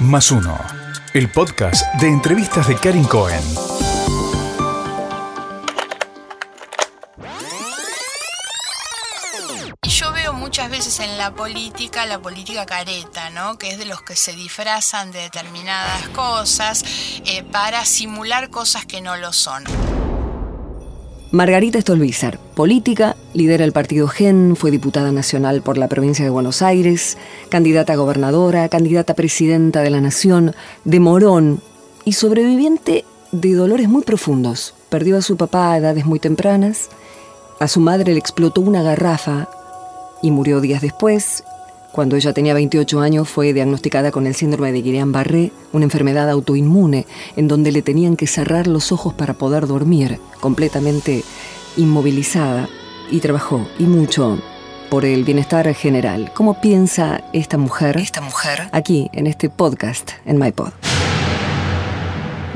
Más uno. El podcast de entrevistas de Karin Cohen. Yo veo muchas veces en la política la política careta, ¿no? Que es de los que se disfrazan de determinadas cosas eh, para simular cosas que no lo son. Margarita Stolbizer, política, lidera el partido GEN, fue diputada nacional por la provincia de Buenos Aires, candidata a gobernadora, candidata a presidenta de la Nación, de Morón y sobreviviente de dolores muy profundos. Perdió a su papá a edades muy tempranas, a su madre le explotó una garrafa y murió días después. Cuando ella tenía 28 años fue diagnosticada con el síndrome de Guillain-Barré, una enfermedad autoinmune en donde le tenían que cerrar los ojos para poder dormir, completamente inmovilizada, y trabajó, y mucho, por el bienestar general. ¿Cómo piensa esta mujer? Esta mujer. Aquí, en este podcast, en MyPod.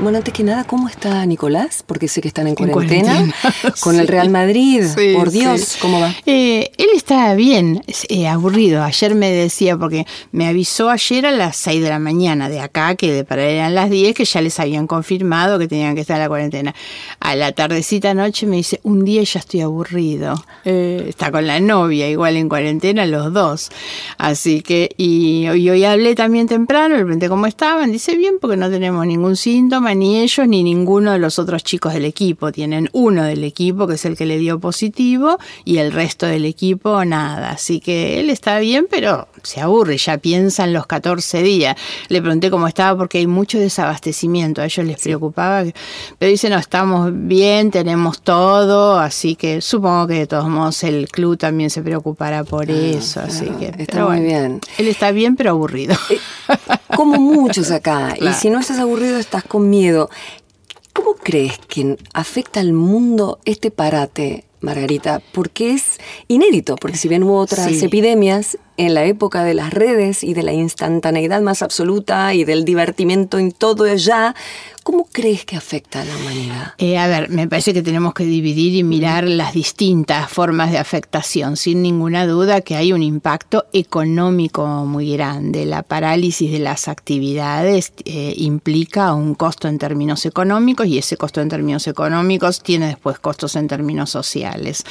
Bueno, antes que nada, ¿cómo está Nicolás? Porque sé que están en cuarentena, cuarentena, con el. Real Madrid. Sí, Por Dios, sí. ¿cómo va? Eh, él está bien, eh, aburrido. Ayer me decía, porque me avisó ayer a las 6 de la mañana de acá, que de para él eran las 10, que ya les habían confirmado que tenían que estar en la cuarentena. A la tardecita noche me dice, un día ya estoy aburrido. Eh, está con la novia, igual en cuarentena los dos. Así que, y, y hoy hablé también temprano, le pregunté cómo estaban. Dice, bien, porque no tenemos ningún síntoma, ni ellos, ni ninguno de los otros chicos del equipo. Tienen uno del equipo, que es el que le dio positivo, y el resto del equipo nada. Así que él está bien, pero se aburre, ya piensa en los 14 días. Le pregunté cómo estaba porque hay mucho desabastecimiento, a ellos les preocupaba. Pero dice, no, estamos bien, tenemos todo, así que supongo que de todos modos el club también se preocupará por eso. Así que, está pero muy bueno, bien. Él está bien, pero aburrido. Como muchos acá. Y si no estás aburrido, estás con miedo. ¿Cómo crees que afecta al mundo este parate, Margarita? Porque es inédito, porque si bien hubo otras Sí. epidemias en la época de las redes y de la instantaneidad más absoluta y del divertimiento en todo ya, ¿cómo crees que afecta a la humanidad? Eh, a ver, me parece que tenemos que dividir y mirar las distintas formas de afectación. Sin ninguna duda que hay un impacto económico muy grande. La parálisis de las actividades eh, implica un costo en términos económicos y ese costo en términos económicos tiene después costos en términos sociales.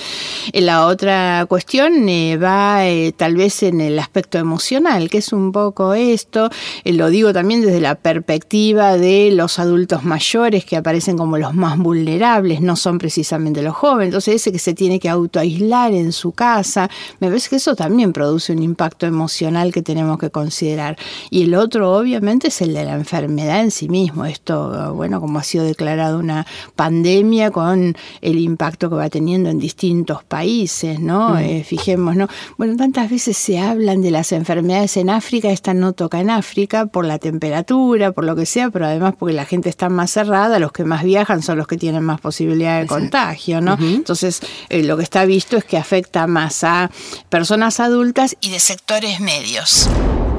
Eh, La otra cuestión eh, va tal vez en el aspecto emocional, que es un poco esto. Eh, lo digo también desde la perspectiva de los adultos mayores que aparecen como los más vulnerables, no son precisamente los jóvenes. Entonces, ese que se tiene que autoaislar en su casa, me parece que eso también produce un impacto emocional que tenemos que considerar. Y el otro, obviamente, es el de la enfermedad en sí mismo. Esto, bueno, como ha sido declarado una pandemia con el impacto que va teniendo en distintos países, ¿no? Eh, fijemos, ¿no? Bueno, tantas veces se hablan de las enfermedades en África, esta no toca en África por la temperatura, por lo que sea, pero además porque la gente está más cerrada, los que más viajan son los que tienen más posibilidad de contagio, ¿no? Entonces, eh, lo que está visto es que afecta más a personas adultas Y de sectores medios.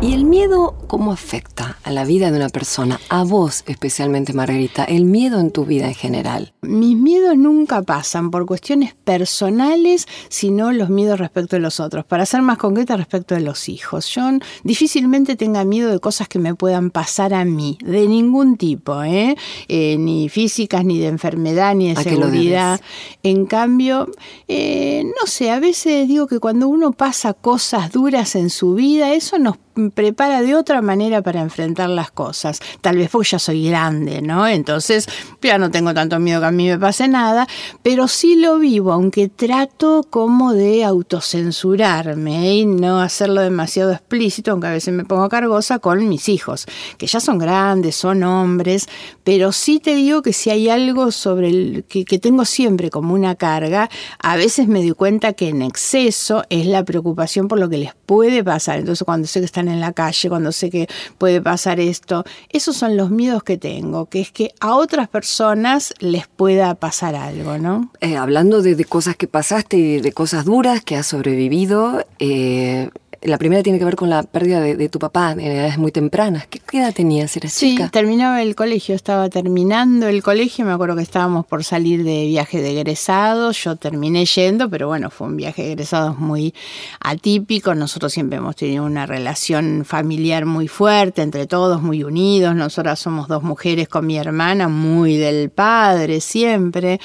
¿Y el miedo cómo afecta a la vida de una persona? A vos especialmente, Margarita, el miedo en tu vida en general. Mis miedos nunca pasan por cuestiones personales, sino los miedos respecto de los otros. Para ser más concreta, respecto de los hijos. Yo difícilmente tenga miedo de cosas que me puedan pasar a mí, de ningún tipo, ¿eh? Eh, ni físicas, ni de enfermedad, ni de ¿A qué lo seguridad. En cambio, eh, no sé, a veces digo que cuando uno pasa cosas duras en su vida, eso nos prepara de otra manera para enfrentar las cosas. Tal vez porque ya soy grande, ¿no? Entonces ya no tengo tanto miedo que a mí me pase nada, pero sí lo vivo, aunque trato como de autocensurarme y no hacerlo demasiado explícito, aunque a veces me pongo cargosa con mis hijos, que ya son grandes, son hombres, pero sí te digo que si hay algo sobre el que, tengo siempre como una carga, a veces me doy cuenta que en exceso es la preocupación por lo que les puede pasar. Entonces cuando sé que están en la calle, cuando sé que puede pasar esto. Esos son los miedos que tengo, que es que a otras personas les pueda pasar algo, ¿no? Eh, hablando de, de, cosas que pasaste y de cosas duras que has sobrevivido, eh, la primera tiene que ver con la pérdida de, tu papá en edades muy tempranas. ¿Qué, edad tenías? ¿Eras sí, terminaba el colegio, estaba terminando el colegio. Me acuerdo que estábamos por salir de viaje de egresados. Yo terminé yendo, pero bueno, fue un viaje de egresados muy atípico. Nosotros siempre hemos tenido una relación familiar muy fuerte, entre todos, muy unidos. Nosotras somos dos mujeres con mi hermana, muy del padre siempre.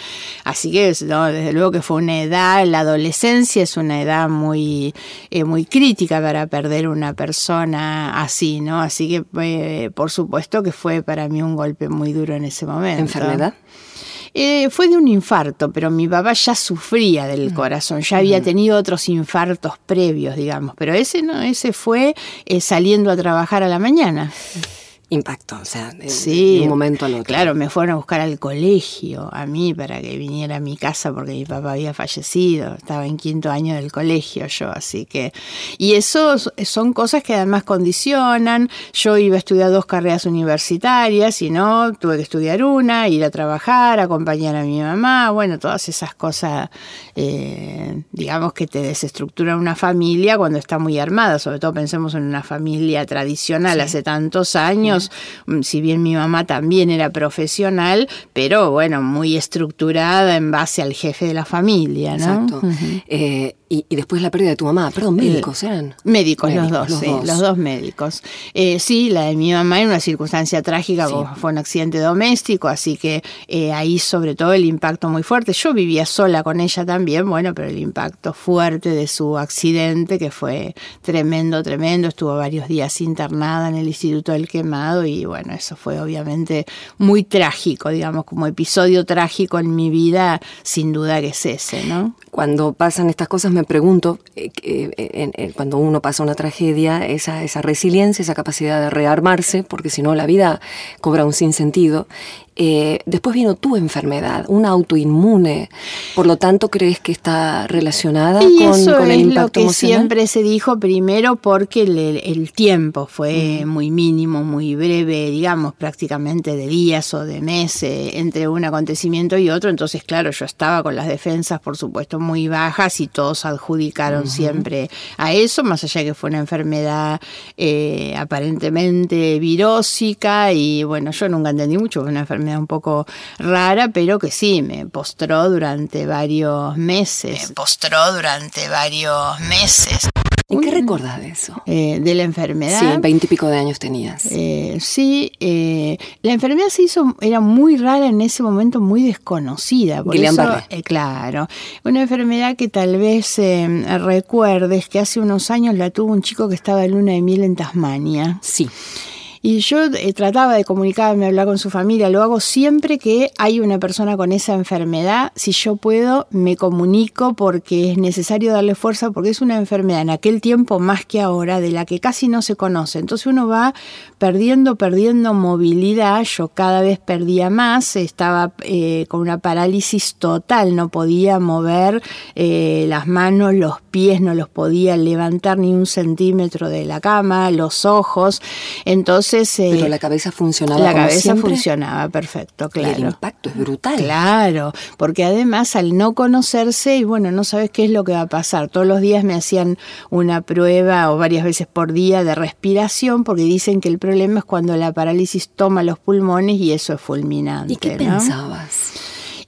Así que, desde luego que fue una edad, la adolescencia es una edad muy, eh, muy crítica para perder una persona así, ¿no? Así que eh, por supuesto que fue para mí un golpe muy duro en ese momento. ¿Enfermedad? Eh, fue de un infarto, pero mi papá ya sufría del mm. corazón, ya había mm. tenido otros infartos previos, digamos, pero ese no, ese fue eh, saliendo a trabajar a la mañana impacto, o sea, de, un momento al otro. Claro, me fueron a buscar al colegio, a mí, para que viniera a mi casa porque mi papá había fallecido, estaba en quinto año del colegio yo, así que... Y eso son cosas que además condicionan, yo iba a estudiar dos carreras universitarias y no, tuve que estudiar una, ir a trabajar, acompañar a mi mamá, bueno, todas esas cosas, eh, digamos que te desestructura una familia cuando está muy armada, sobre todo pensemos en una familia tradicional hace tantos años, Mm, si bien mi mamá también era profesional, pero bueno, muy estructurada en base al jefe de la familia, ¿no? Exacto. Y, después la pérdida de tu mamá, perdón, médicos eran. Médicos, los dos, los sí, dos. los dos médicos. Eh, sí, la de mi mamá en una circunstancia trágica, fue un accidente doméstico, así que eh, ahí sobre todo el impacto muy fuerte. Yo vivía sola con ella también, bueno, pero el impacto fuerte de su accidente, que fue tremendo, tremendo, estuvo varios días internada en el Instituto del Quemado y bueno, eso fue obviamente muy trágico, digamos, como episodio trágico en mi vida, sin duda que es ese, ¿no? Cuando pasan estas cosas me pregunto, eh, eh, cuando uno pasa una tragedia, esa, esa resiliencia, esa capacidad de rearmarse, porque si no la vida cobra un sinsentido, eh, después vino tu enfermedad, una autoinmune. Por lo tanto, ¿crees que está relacionada y con, eso el es lo que siempre se dijo primero porque el, tiempo fue muy mínimo, muy breve, digamos, prácticamente de días o de meses entre un acontecimiento y otro. Entonces, claro, yo estaba con las defensas, por supuesto, muy bajas y todos adjudicaron siempre a eso, más allá que fue una enfermedad eh, aparentemente virósica y bueno, yo nunca entendí mucho, fue una enfermedad un poco rara, pero que sí, me postró durante varios meses. Me postró durante varios meses. ¿Y qué recuerdas de eso? Eh, de la enfermedad. Sí, veintipico de años tenías. Eh, sí, eh, la enfermedad se hizo, era muy rara en ese momento, muy desconocida. Por eso, claro, una enfermedad que tal vez recuerdes que hace unos años la tuvo un chico que estaba en luna de miel en Tasmania. Sí. Y yo eh, trataba de comunicarme, hablar con su familia, lo hago siempre que hay una persona con esa enfermedad, si yo puedo, me comunico porque es necesario darle fuerza, porque es una enfermedad en aquel tiempo más que ahora, de la que casi no se conoce. Entonces uno va perdiendo, perdiendo movilidad, yo cada vez perdía más, estaba eh, con una parálisis total, no podía mover eh, las manos, los pies, no los podía levantar ni un centímetro de la cama, los ojos, entonces pero eh, la cabeza funcionaba. La cabeza funcionaba, perfecto, claro. el impacto es brutal. Claro, porque además al no conocerse, y bueno, no sabes qué es lo que va a pasar. Todos los días me hacían una prueba o varias veces por día de respiración, porque dicen que el problema es cuando la parálisis toma los pulmones y eso es fulminante. ¿Y qué pensabas?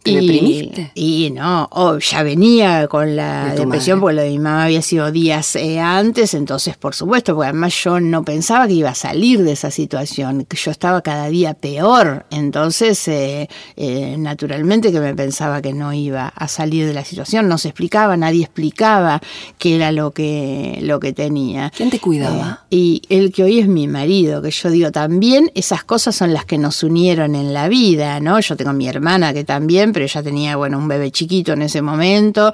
¿Te y, Y no, oh, ya venía con la depresión porque lo de mi mamá había sido días eh, antes, entonces por supuesto, porque además yo no pensaba que iba a salir de esa situación, que yo estaba cada día peor, entonces eh, eh, naturalmente que me pensaba que no iba a salir de la situación, no se explicaba, nadie explicaba qué era lo que, lo que tenía. ¿Quién te cuidaba? y el que hoy es mi marido, que yo digo también, esas cosas son las que nos unieron en la vida, ¿no? Yo tengo mi hermana que también bien, pero ella tenía, bueno, un bebé chiquito en ese momento.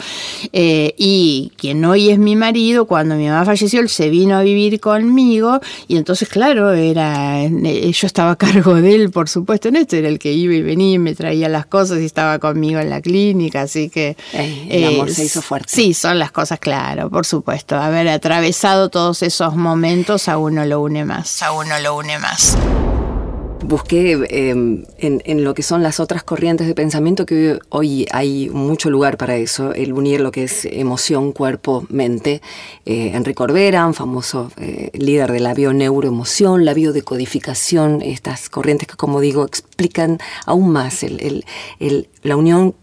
Eh, y quien hoy es mi marido, cuando mi mamá falleció, él se vino a vivir conmigo. Y entonces, claro, era eh, yo estaba a cargo de él, por supuesto, en esto era el que iba y venía y me traía las cosas y estaba conmigo en la clínica, así que... el amor se hizo fuerte. Sí, son las cosas, claro, por supuesto. Haber atravesado todos esos momentos a uno lo une más. A uno lo une más. Busqué em, en, lo que son las otras corrientes de pensamiento que hoy hay mucho lugar para eso, el unir lo que es emoción, cuerpo, mente. Eh, Enrique Orbera, famoso eh, líder de la bioneuroemoción, la biodecodificación, estas corrientes que, como digo, explican aún más la unión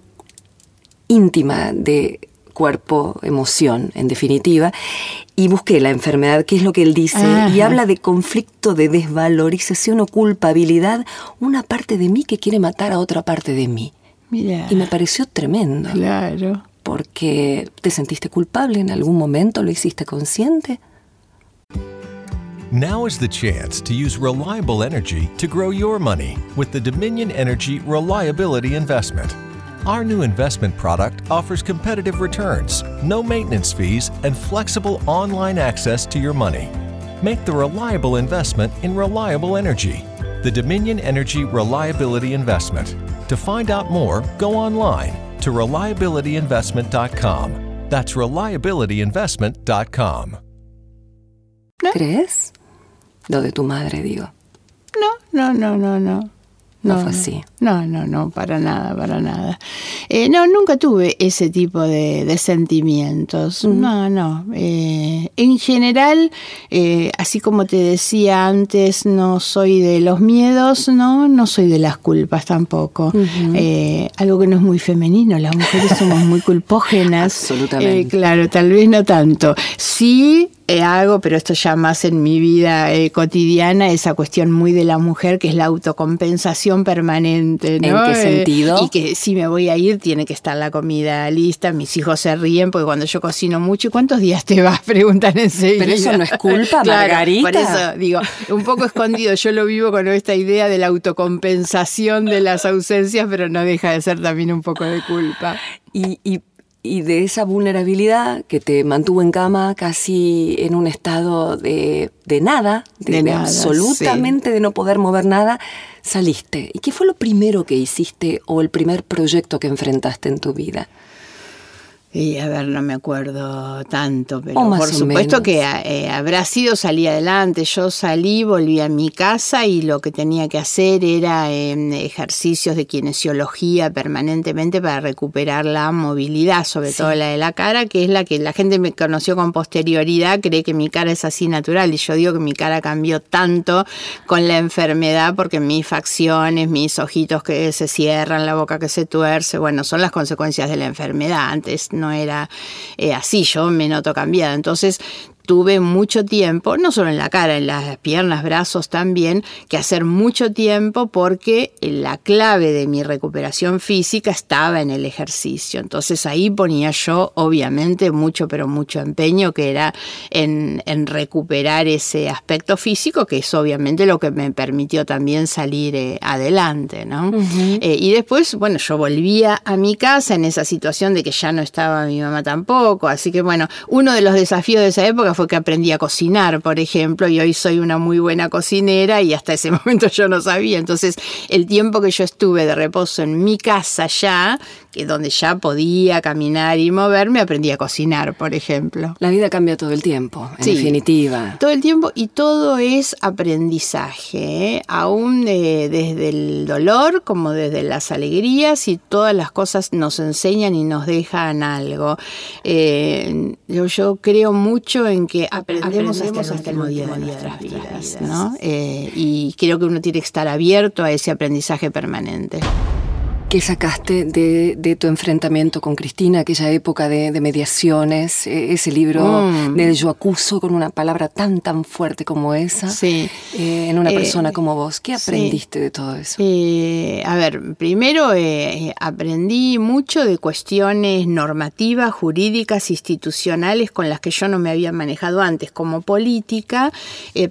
íntima de cuerpo, emoción, en definitiva, y busqué la enfermedad, que es lo que él dice, y habla de conflicto de desvalorización o culpabilidad, una parte de mí que quiere matar a otra parte de mí. Y me pareció tremendo. Claro. Porque te sentiste culpable en algún momento, lo hiciste consciente. Now is the chance to use reliable energy to grow your money with the Dominion Energy Reliability Investment. Our new investment product offers competitive returns, no maintenance fees, and flexible online access to your money. Make the reliable investment in reliable energy. The Dominion Energy Reliability Investment. To find out more, go online to reliabilityinvestment.com. That's reliabilityinvestment.com. ¿Crees? Lo de tu madre, digo. No, no, no, no, no. No, fue así. No, no, no, para nada, para nada. Eh, no, nunca tuve ese tipo de, sentimientos. No, no. Eh, en general, eh, así como te decía antes, no soy de los miedos, no, no soy de las culpas tampoco. algo que no es muy femenino, las mujeres somos muy culpógenas. Absolutamente. claro, tal vez no tanto. Sí hago, pero esto ya más en mi vida cotidiana, esa cuestión muy de la mujer que es la autocompensación permanente. ¿No? ¿En qué sentido? Y que si me voy a ir tiene que estar la comida lista, mis hijos se ríen porque cuando yo cocino mucho, ¿y cuántos días te vas? Preguntan enseguida. Pero eso no es culpa, Margarita. Por eso digo, un poco escondido, yo lo vivo con esta idea de la autocompensación de las ausencias, pero no deja de ser también un poco de culpa. y, y y de esa vulnerabilidad que te mantuvo en cama casi en un estado de, de nada, de, absolutamente de no poder mover nada, saliste. ¿Y qué fue lo primero que hiciste o el primer proyecto que enfrentaste en tu vida? Y a ver, no me acuerdo tanto, pero por supuesto que eh, habrá sido salir adelante. Yo salí, volví a mi casa y lo que tenía que hacer era em, ejercicios de kinesiología permanentemente para recuperar la movilidad, sobre todo la de la cara, que es la que la gente me conoció con posterioridad, cree que mi cara es así natural y yo digo que mi cara cambió tanto con la enfermedad porque mis facciones, mis ojitos que se cierran, la boca que se tuerce, bueno, son las consecuencias de la enfermedad. Antes no era eh, así, yo me noto cambiada. Entonces tuve mucho tiempo, no solo en la cara, en las piernas, brazos también, que hacer mucho tiempo porque la clave de mi recuperación física estaba en el ejercicio. Entonces ahí ponía yo, obviamente, mucho, pero mucho empeño, que era en, recuperar ese aspecto físico, que es obviamente lo que me permitió también salir eh, adelante. ¿no? Eh, y después, bueno, yo volvía a mi casa en esa situación de que ya no estaba mi mamá tampoco. Así que, bueno, uno de los desafíos de esa época fue que aprendí a cocinar, por ejemplo, y hoy soy una muy buena cocinera y hasta ese momento yo no sabía. Entonces, el tiempo que yo estuve de reposo en mi casa ya, que donde ya podía caminar y moverme, aprendí a cocinar, por ejemplo. La vida cambia todo el tiempo, en definitiva. Todo el tiempo y todo es aprendizaje, ¿eh? aún desde el dolor como desde las alegrías y todas las cosas nos enseñan y nos dejan algo. Eh, yo, creo mucho en que aprendemos, hasta, el último día de nuestras vidas, ¿no? Eh, y creo que uno tiene que estar abierto a ese aprendizaje permanente. ¿Qué sacaste de, tu enfrentamiento con Cristina, aquella época de, mediaciones, e, ese libro mm. del yo acuso con una palabra tan, tan fuerte como esa, sí. Eh, en una eh, persona como vos? ¿Qué aprendiste de todo eso? Eh, a ver, primero aprendí mucho de cuestiones normativas, jurídicas, institucionales con las que yo no me había manejado antes. Como política,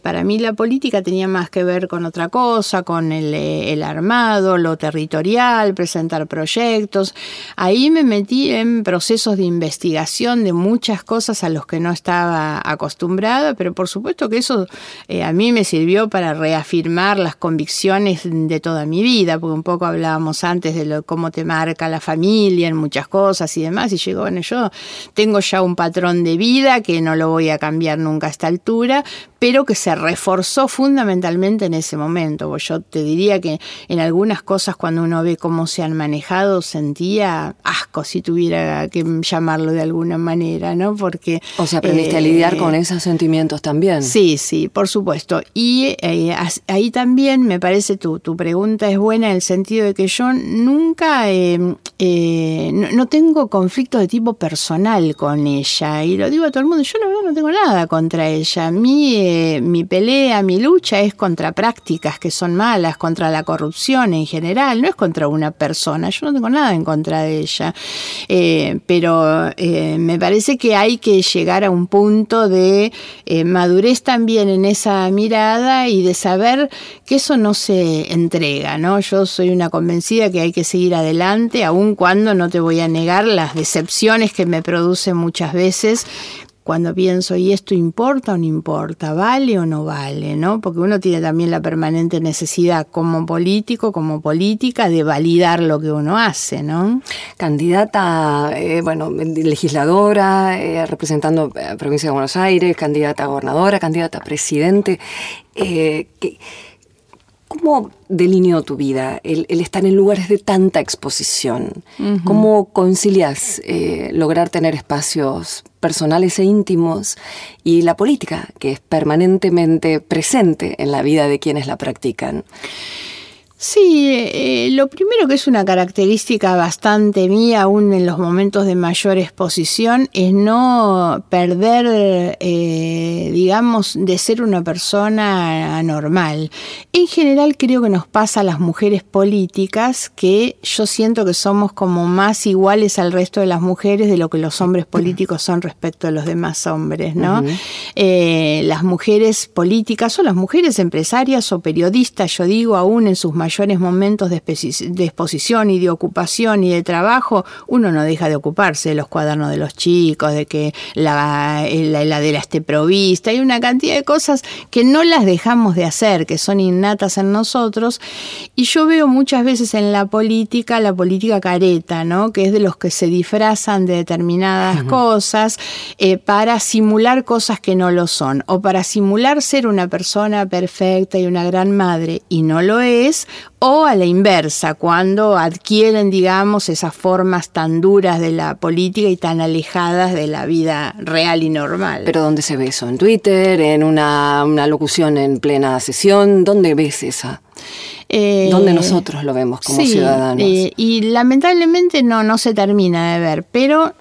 para mí la política tenía más que ver con otra cosa, con el, el armado, lo territorial, presentar proyectos. Ahí me metí en procesos de investigación de muchas cosas a los que no estaba acostumbrada, pero por supuesto que eso eh, a mí me sirvió para reafirmar las convicciones de toda mi vida, porque un poco hablábamos antes de cómo te marca la familia en muchas cosas y demás, y llegó, bueno, yo tengo ya un patrón de vida que no lo voy a cambiar nunca a esta altura, pero que se reforzó fundamentalmente en ese momento. Yo te diría que en algunas cosas cuando uno ve cómo se han manejado sentía asco si tuviera que llamarlo de alguna manera, ¿no? Porque... O sea, aprendiste a lidiar con eh, esos sentimientos también. Sí, sí, por supuesto. Y eh, ahí también me parece tu, tu pregunta es buena en el sentido de que yo nunca, eh, no, no, tengo conflictos de tipo personal con ella. Y lo digo a todo el mundo, yo la verdad no tengo nada contra ella. Mi mi pelea, mi lucha es contra prácticas que son malas, contra la corrupción en general, no es contra una persona, yo no tengo nada en contra de ella, eh, pero eh, me parece que hay que llegar a un punto de eh, madurez también en esa mirada y de saber que eso no se entrega, ¿no? Yo soy una convencida que hay que seguir adelante, aun cuando no te voy a negar las decepciones que me produce muchas veces cuando pienso, ¿y esto importa o no importa? ¿Vale o no vale? ¿no? Porque uno tiene también la permanente necesidad como político, como política, de validar lo que uno hace, ¿no? Candidata, eh, bueno, legisladora, eh, representando a provincia de Buenos Aires, candidata a gobernadora, candidata a presidente. Eh, ¿Cómo delineó tu vida el, estar en lugares de tanta exposición? ¿Cómo concilias eh, lograr tener espacios personales e íntimos y la política, que es permanentemente presente en la vida de quienes la practican? Sí, eh, lo primero que es una característica bastante mía, aún en los momentos de mayor exposición, es no perder, eh, digamos, de ser una persona anormal. En general creo que nos pasa a las mujeres políticas que yo siento que somos como más iguales al resto de las mujeres de lo que los hombres políticos son respecto a los demás hombres, ¿no? Eh, las mujeres políticas o las mujeres empresarias o periodistas, yo digo, aún en sus mayores mayores momentos de, exposición y de ocupación y de trabajo, uno no deja de ocuparse de los cuadernos de los chicos, de que la, la heladera esté provista, hay una cantidad de cosas que no las dejamos de hacer, que son innatas en nosotros, y yo veo muchas veces en la política, la política careta, ¿no? que es de los que se disfrazan de determinadas cosas eh, para simular cosas que no lo son, o para simular ser una persona perfecta y una gran madre, y no lo es, o a la inversa, cuando adquieren, digamos, esas formas tan duras de la política y tan alejadas de la vida real y normal. Pero ¿dónde se ve eso? ¿En Twitter? ¿En una, una locución en plena sesión? ¿Dónde ves esa? Eh, donde nosotros lo vemos como ciudadanos. Eh, y lamentablemente no, no se termina de ver. Pero,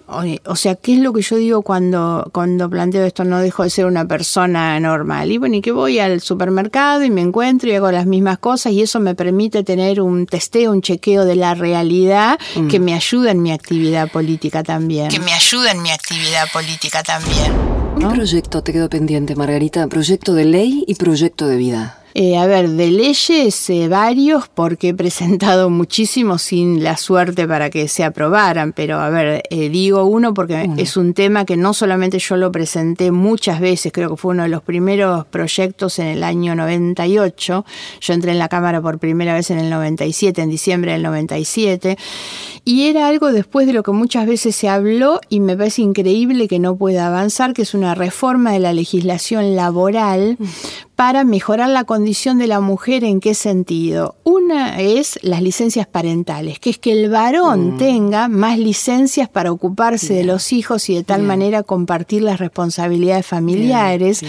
o sea, ¿qué es lo que yo digo cuando, cuando planteo esto? No dejo de ser una persona normal. Y bueno, y que voy al supermercado y me encuentro y hago las mismas cosas y eso me permite tener un testeo, un chequeo de la realidad mm. que me ayuda en mi actividad política también. Que me ayuda en mi actividad política también. ¿Qué proyecto te quedó pendiente, Margarita? Proyecto de ley y proyecto de vida. Eh, a ver, de leyes eh, varios, porque he presentado muchísimos sin la suerte para que se aprobaran, pero a ver, eh, digo uno porque es un tema que no solamente yo lo presenté muchas veces, creo que fue uno de los primeros proyectos en el año 98, yo entré en la Cámara por primera vez en el 97, en diciembre del 97, y era algo después de lo que muchas veces se habló y me parece increíble que no pueda avanzar, que es una reforma de la legislación laboral para mejorar la condición de la mujer en qué sentido. Una es las licencias parentales, que es que el varón mm. tenga más licencias para ocuparse de los hijos y de tal manera compartir las responsabilidades familiares.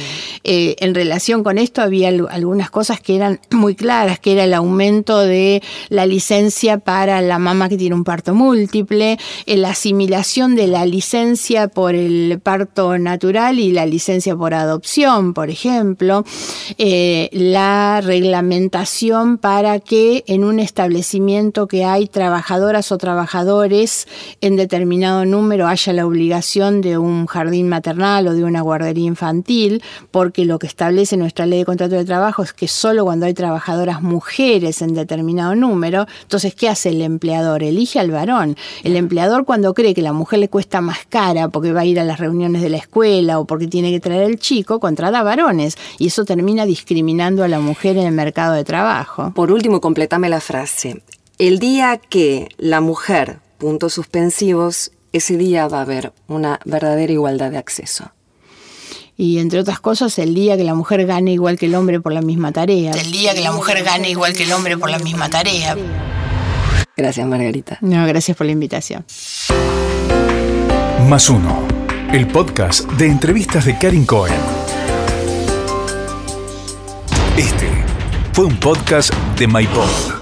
Eh, en relación con esto había algunas cosas que eran muy claras, que era el aumento de la licencia para la mamá que tiene un parto múltiple, eh, la asimilación de la licencia por el parto natural y la licencia por adopción, por ejemplo. Eh, la reglamentación para que en un establecimiento que hay trabajadoras o trabajadores en determinado número haya la obligación de un jardín maternal o de una guardería infantil, porque lo que establece nuestra ley de contrato de trabajo es que solo cuando hay trabajadoras mujeres en determinado número, entonces, ¿qué hace el empleador? Elige al varón. El empleador cuando cree que la mujer le cuesta más cara porque va a ir a las reuniones de la escuela o porque tiene que traer el chico, contrata varones y eso termina discriminando a la mujer en el mercado de trabajo. Por último, completame la frase. El día que la mujer, puntos suspensivos, ese día va a haber una verdadera igualdad de acceso. Y entre otras cosas, el día que la mujer gane igual que el hombre por la misma tarea. El día que la mujer gane igual que el hombre por la misma tarea. Gracias, Margarita. No, gracias por la invitación. Más uno. El podcast de entrevistas de Karin Cohen. Este fue un podcast de MyPod.